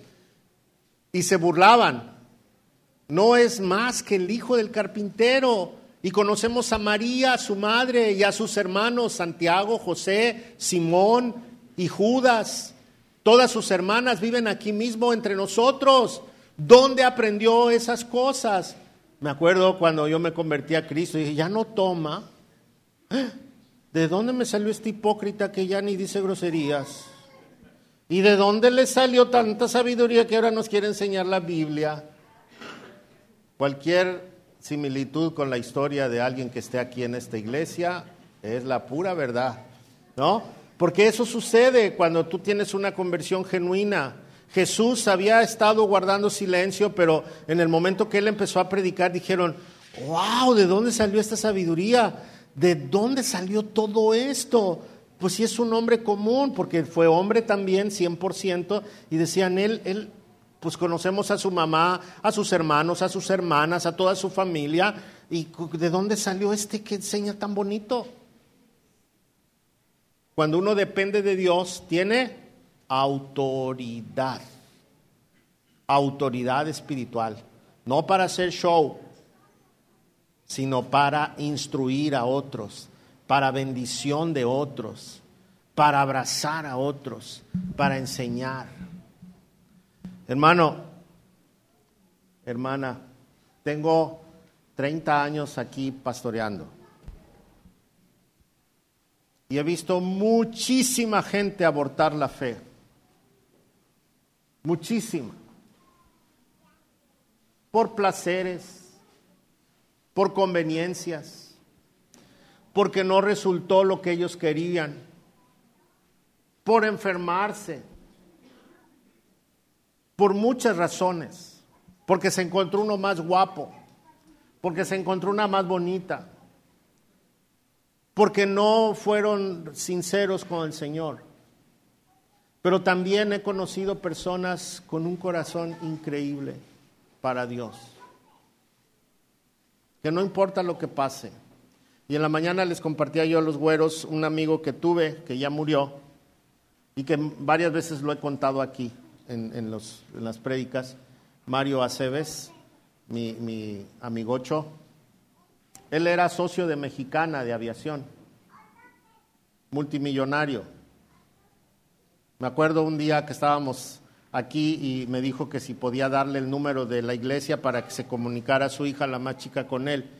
Y se burlaban. No es más que el hijo del carpintero. Y conocemos a María, su madre, y a sus hermanos, Santiago, José, Simón y Judas. Todas sus hermanas viven aquí mismo entre nosotros. ¿Dónde aprendió esas cosas? Me acuerdo cuando yo me convertí a Cristo y dije, ya no toma. ¿De dónde me salió este hipócrita que ya ni dice groserías? ¿Y de dónde le salió tanta sabiduría que ahora nos quiere enseñar la Biblia? Cualquier similitud con la historia de alguien que esté aquí en esta iglesia es la pura verdad, ¿no? Porque eso sucede cuando tú tienes una conversión genuina. Jesús había estado guardando silencio, pero en el momento que él empezó a predicar dijeron, wow, ¿de dónde salió esta sabiduría? ¿De dónde salió todo esto? Pues sí es un hombre común, porque fue hombre también, 100%, y decían, él, él, pues conocemos a su mamá, a sus hermanos, a sus hermanas, a toda su familia, y ¿de dónde salió este que enseña tan bonito? Cuando uno depende de Dios, tiene autoridad. Autoridad espiritual. No para hacer show, sino para instruir a otros, para bendición de otros, para abrazar a otros, para enseñar. Hermano, hermana, tengo 30 años aquí pastoreando. Y he visto muchísima gente abortar la fe. Muchísima. Por placeres, por conveniencias, porque no resultó lo que ellos querían, por enfermarse, por muchas razones, porque se encontró uno más guapo, porque se encontró una más bonita, porque no fueron sinceros con el Señor. Pero también he conocido personas con un corazón increíble para Dios. Que no importa lo que pase. Y en la mañana les compartía yo a los güeros un amigo que tuve, que ya murió, y que varias veces lo he contado aquí en, las prédicas, Mario Aceves, mi, mi amigocho, él era socio de Mexicana de Aviación, multimillonario. Me acuerdo un día que estábamos aquí y me dijo que si podía darle el número de la iglesia para que se comunicara a su hija, la más chica, con él.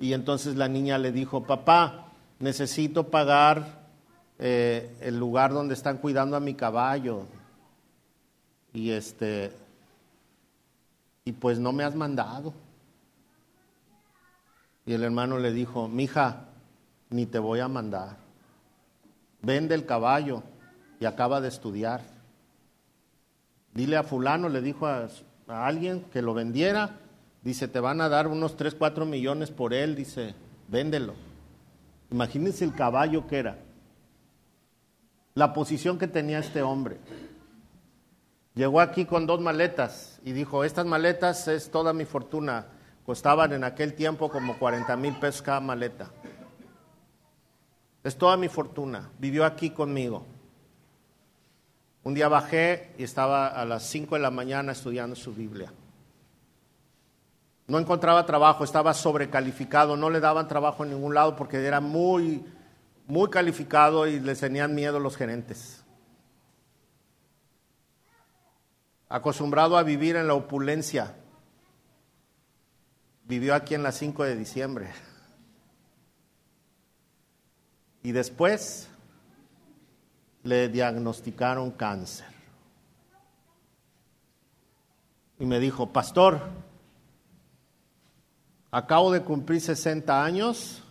Y entonces la niña le dijo, papá, necesito pagar eh, el lugar donde están cuidando a mi caballo. Y este, y pues no me has mandado. Y el hermano le dijo, mija, ni te voy a mandar. Vende el caballo y acaba de estudiar. Dile a fulano, le dijo a, a alguien que lo vendiera. Dice, te van a dar unos 3, 4 millones por él. Dice, véndelo. Imagínense el caballo que era. La posición que tenía este hombre. Llegó aquí con dos maletas y dijo, estas maletas es toda mi fortuna. Costaban en aquel tiempo como 40 mil pesos cada maleta. Es toda mi fortuna. Vivió aquí conmigo. Un día bajé y estaba a las 5 de la mañana estudiando su Biblia. No encontraba trabajo, estaba sobrecalificado, no le daban trabajo en ningún lado porque era muy, muy calificado y le tenían miedo los gerentes. Acostumbrado a vivir en la opulencia, vivió aquí en la 5 de diciembre. Y después le diagnosticaron cáncer. Y me dijo, pastor, acabo de cumplir 60 años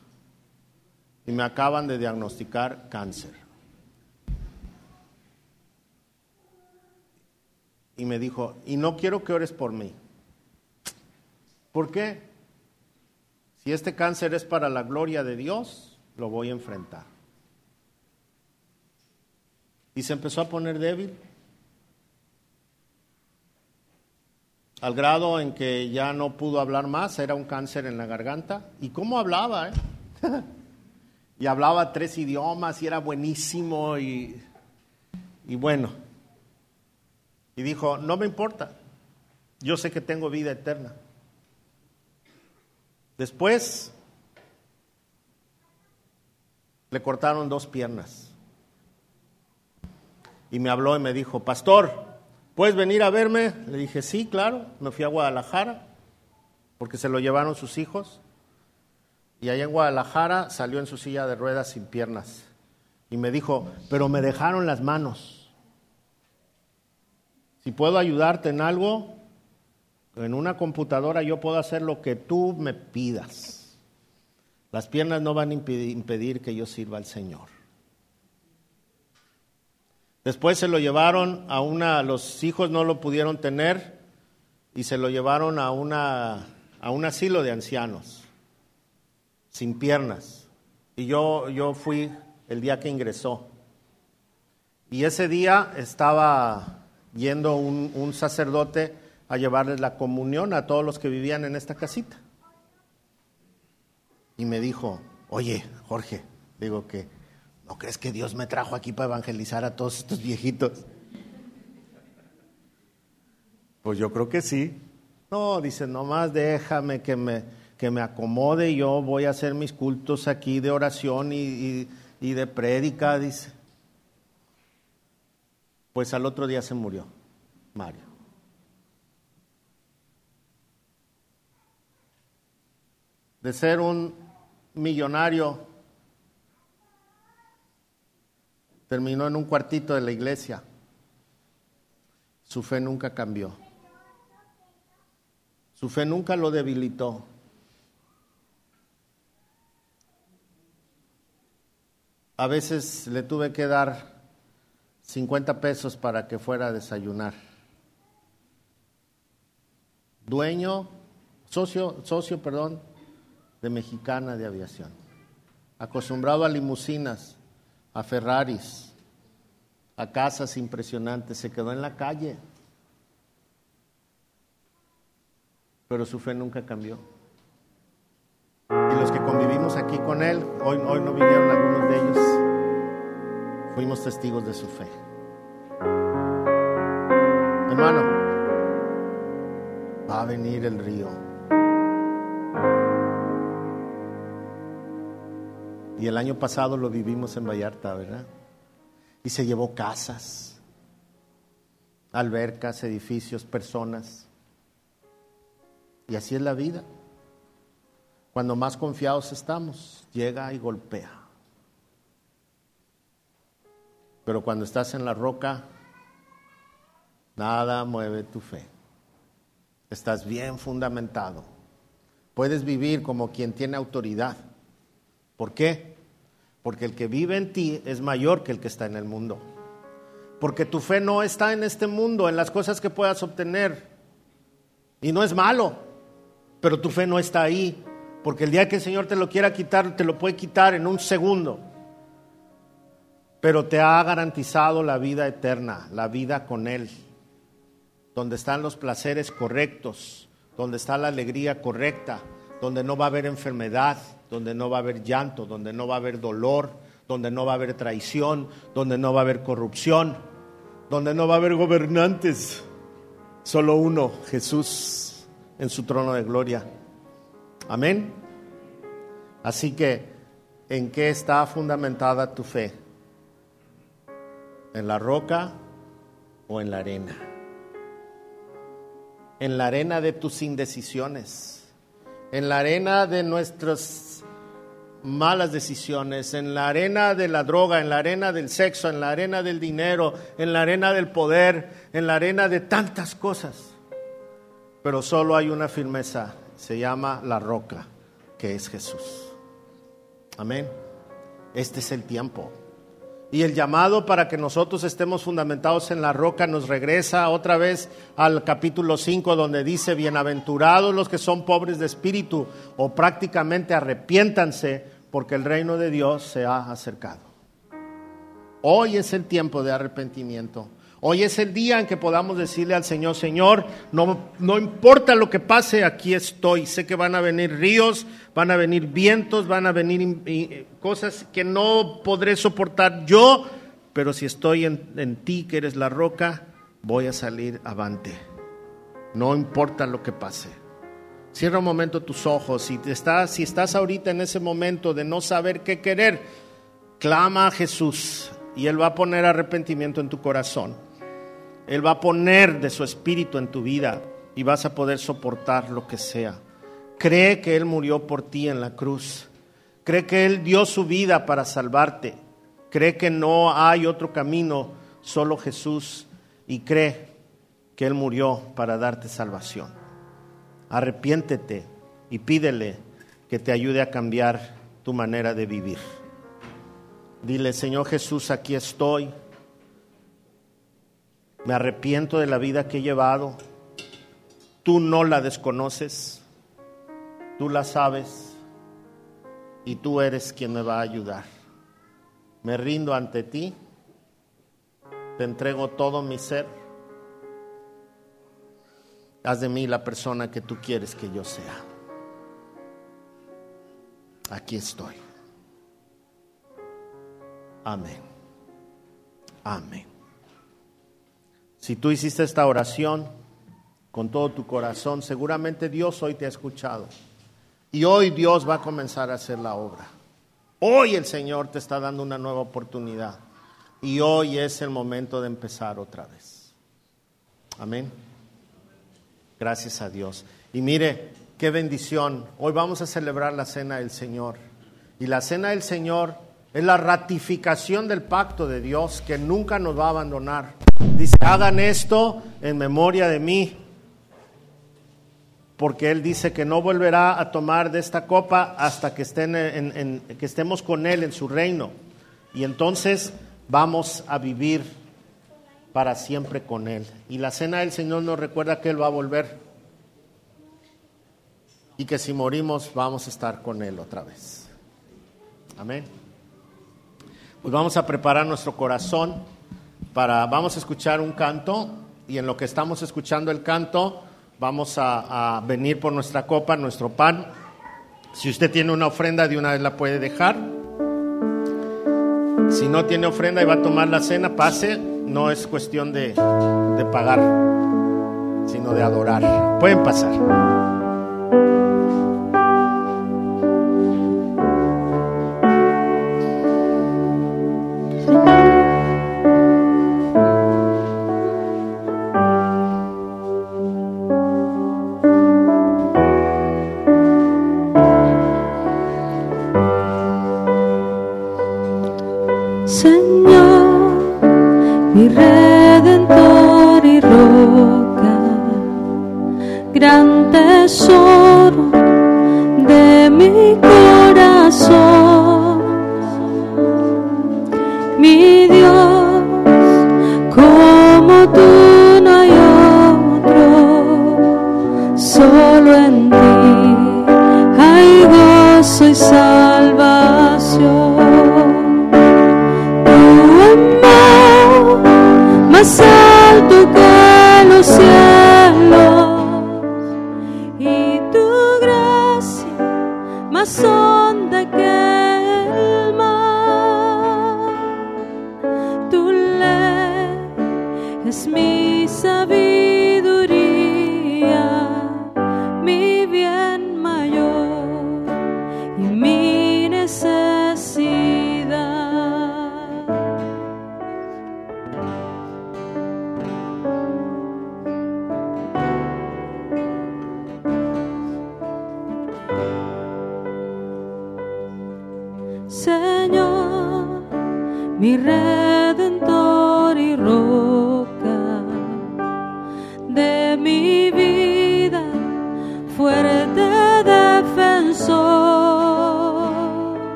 y me acaban de diagnosticar cáncer. Y me dijo, y no quiero que ores por mí. ¿Por qué? Si este cáncer es para la gloria de Dios, lo voy a enfrentar. Y se empezó a poner débil. Al grado en que ya no pudo hablar más, era un cáncer en la garganta. ¿Y cómo hablaba? Eh? y hablaba tres idiomas y era buenísimo y, y bueno. Y dijo, no me importa, yo sé que tengo vida eterna. Después le cortaron dos piernas y me habló y me dijo, pastor, ¿puedes venir a verme? Le dije, sí, claro. Me fui a Guadalajara porque se lo llevaron sus hijos. Y allá en Guadalajara salió en su silla de ruedas sin piernas. Y me dijo, pero me dejaron las manos. Si puedo ayudarte en algo, en una computadora yo puedo hacer lo que tú me pidas. Las piernas no van a impedir que yo sirva al Señor. Después se lo llevaron a una, los hijos no lo pudieron tener y se lo llevaron a, una, a un asilo de ancianos, sin piernas. Y yo, yo fui el día que ingresó. Y ese día estaba yendo un, un sacerdote a llevarles la comunión a todos los que vivían en esta casita. Y me dijo, oye, Jorge, digo que ¿No crees que Dios me trajo aquí para evangelizar a todos estos viejitos? Pues yo creo que sí. No, dice, nomás déjame que me, que me acomode yo voy a hacer mis cultos aquí de oración y, y de prédica, dice. Pues al otro día se murió Mario. De ser un millonario terminó en un cuartito de la iglesia. Su fe nunca cambió. Su fe nunca lo debilitó. A veces le tuve que dar 50 pesos para que fuera a desayunar. Dueño, socio, socio, perdón, de Mexicana de Aviación. Acostumbrado a limusinas a Ferraris, a casas impresionantes, se quedó en la calle. Pero su fe nunca cambió. Y los que convivimos aquí con él, hoy, hoy no vinieron algunos de ellos, fuimos testigos de su fe. Hermano, va a venir el río. Y el año pasado lo vivimos en Vallarta, ¿verdad? Y se llevó casas, albercas, edificios, personas. Y así es la vida. Cuando más confiados estamos, llega y golpea. Pero cuando estás en la roca, nada mueve tu fe. Estás bien fundamentado. Puedes vivir como quien tiene autoridad. ¿Por qué? Porque el que vive en ti es mayor que el que está en el mundo. Porque tu fe no está en este mundo, en las cosas que puedas obtener. Y no es malo, pero tu fe no está ahí. Porque el día que el Señor te lo quiera quitar, te lo puede quitar en un segundo. Pero te ha garantizado la vida eterna, la vida con Él, donde están los placeres correctos, donde está la alegría correcta, donde no va a haber enfermedad, donde no va a haber llanto, donde no va a haber dolor, donde no va a haber traición, donde no va a haber corrupción, donde no va a haber gobernantes. Solo uno, Jesús, en su trono de gloria. Amén. Así que, ¿en qué está fundamentada tu fe? ¿En la roca o en la arena? En la arena de tus indecisiones, en la arena de nuestros malas decisiones, en la arena de la droga, en la arena del sexo, en la arena del dinero, en la arena del poder, en la arena de tantas cosas. Pero solo hay una firmeza, se llama la roca, que es Jesús. Amén. Este es el tiempo. Y el llamado para que nosotros estemos fundamentados en la roca nos regresa otra vez al capítulo 5 donde dice, bienaventurados los que son pobres de espíritu o prácticamente arrepiéntanse porque el reino de Dios se ha acercado. Hoy es el tiempo de arrepentimiento. Hoy es el día en que podamos decirle al Señor, Señor, no, no importa lo que pase, aquí estoy. Sé que van a venir ríos, van a venir vientos, van a venir cosas que no podré soportar yo, pero si estoy en, en ti, que eres la roca, voy a salir avante. No importa lo que pase. Cierra un momento tus ojos. Si, estás, si estás ahorita en ese momento de no saber qué querer, clama a Jesús y Él va a poner arrepentimiento en tu corazón. Él va a poner de su espíritu en tu vida y vas a poder soportar lo que sea. Cree que Él murió por ti en la cruz. Cree que Él dio su vida para salvarte. Cree que no hay otro camino, solo Jesús. Y cree que Él murió para darte salvación. Arrepiéntete y pídele que te ayude a cambiar tu manera de vivir. Dile, Señor Jesús, aquí estoy me arrepiento de la vida que he llevado. Tú no la desconoces, tú la sabes y tú eres quien me va a ayudar. Me rindo ante ti, te entrego todo mi ser. Haz de mí la persona que tú quieres que yo sea. Aquí estoy. Amén. Amén. Si tú hiciste esta oración con todo tu corazón, seguramente Dios hoy te ha escuchado. Y hoy Dios va a comenzar a hacer la obra. Hoy el Señor te está dando una nueva oportunidad. Y hoy es el momento de empezar otra vez. Amén. Gracias a Dios. Y mire, qué bendición. Hoy vamos a celebrar la cena del Señor. Y la cena del Señor es la ratificación del pacto de Dios que nunca nos va a abandonar. Dice, hagan esto en memoria de mí, porque Él dice que no volverá a tomar de esta copa hasta que, estén en, que estemos con Él en su reino. Y entonces vamos a vivir para siempre con Él. Y la cena del Señor nos recuerda que Él va a volver y que si morimos vamos a estar con Él otra vez. Amén. Pues vamos a preparar nuestro corazón para, vamos a escuchar un canto y en lo que estamos escuchando el canto vamos a, venir por nuestra copa, nuestro pan. Si usted tiene una ofrenda de una vez la puede dejar. Si no tiene ofrenda y va a tomar la cena, pase. No es cuestión de, de pagar, sino de adorar. Pueden pasar. Más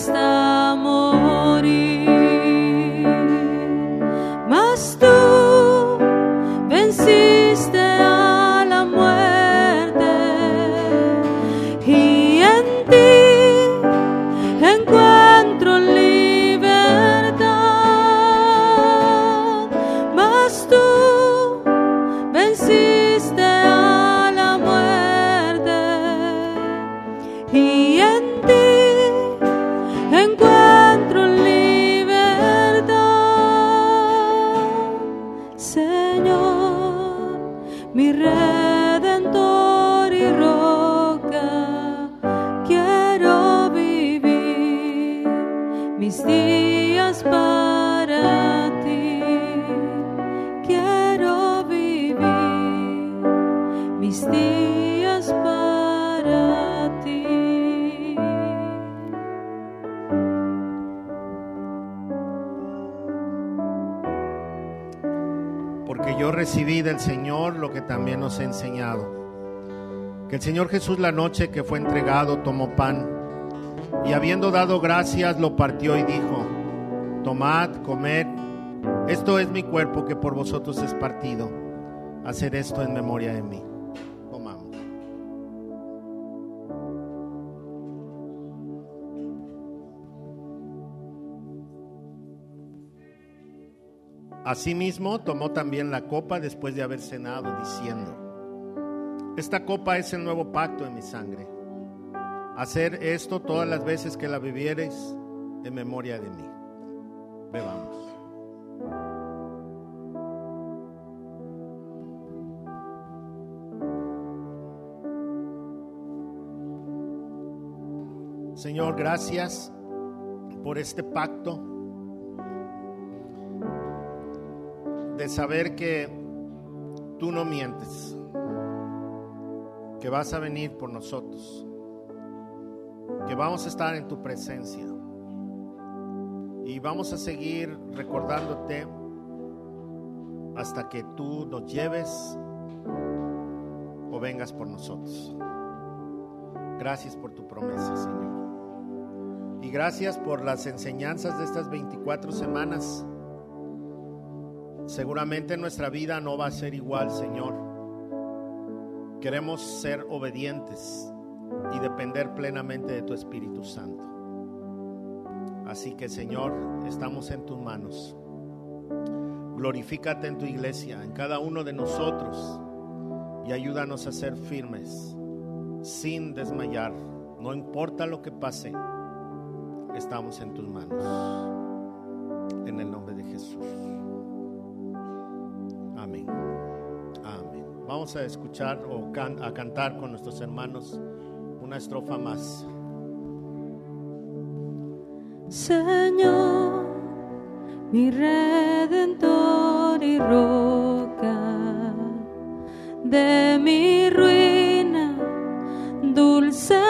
hasta morir. Que el Señor Jesús la noche que fue entregado tomó pan y habiendo dado gracias lo partió y dijo, tomad, comed, esto es mi cuerpo que por vosotros es partido, hacer esto en memoria de mí. Asimismo, tomó también la copa después de haber cenado, diciendo, Esta copa es el nuevo pacto en mi sangre. Hacer esto todas las veces que la bebiereis en memoria de mí. Bebamos. Señor, gracias por este pacto de saber que tú no mientes, que vas a venir por nosotros, que vamos a estar en tu presencia. Y vamos a seguir recordándote hasta que tú nos lleves o vengas por nosotros. Gracias por tu promesa, Señor. Y gracias por las enseñanzas de estas 24 semanas. Seguramente nuestra vida no va a ser igual, Señor. Queremos ser obedientes y depender plenamente de tu Espíritu Santo. Así que, Señor, estamos en tus manos. Glorifícate en tu iglesia, en cada uno de nosotros, y ayúdanos a ser firmes, sin desmayar. No importa lo que pase, estamos en tus manos. En el nombre de Jesús. Vamos a escuchar o a cantar con nuestros hermanos una estrofa más. Señor, mi redentor y roca de mi ruina, dulce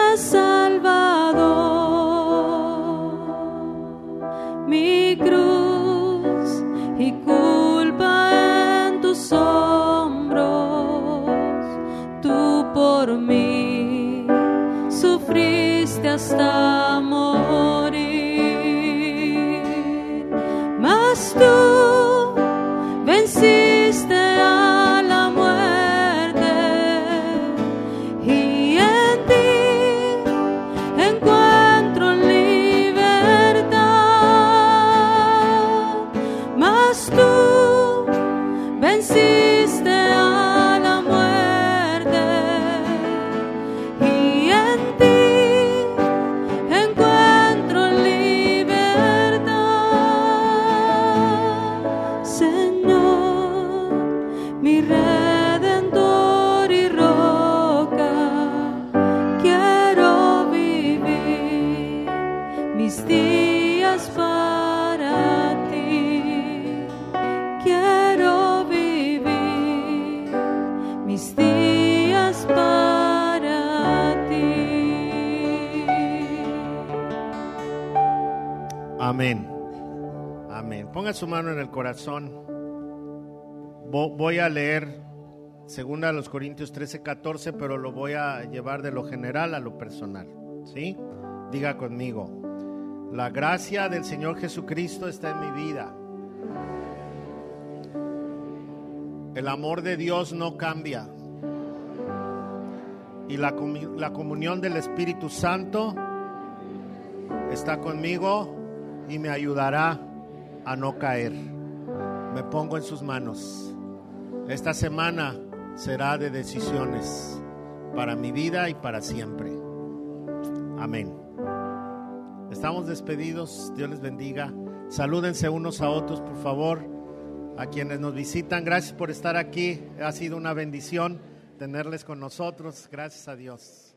hasta morir. Corazón. Vo- Voy a leer segunda a los Corintios 13, 14, pero lo voy a llevar de lo general a lo personal. ¿Sí? Diga conmigo. La gracia del Señor Jesucristo está en mi vida. El amor de Dios no cambia. Y la, la comunión del Espíritu Santo está conmigo y me ayudará a no caer. Me pongo en sus manos. Esta semana será de decisiones para mi vida y para siempre. Amén. Estamos despedidos. Dios les bendiga. Salúdense unos a otros, por favor. A quienes nos visitan, gracias por estar aquí. Ha sido una bendición tenerles con nosotros. Gracias a Dios.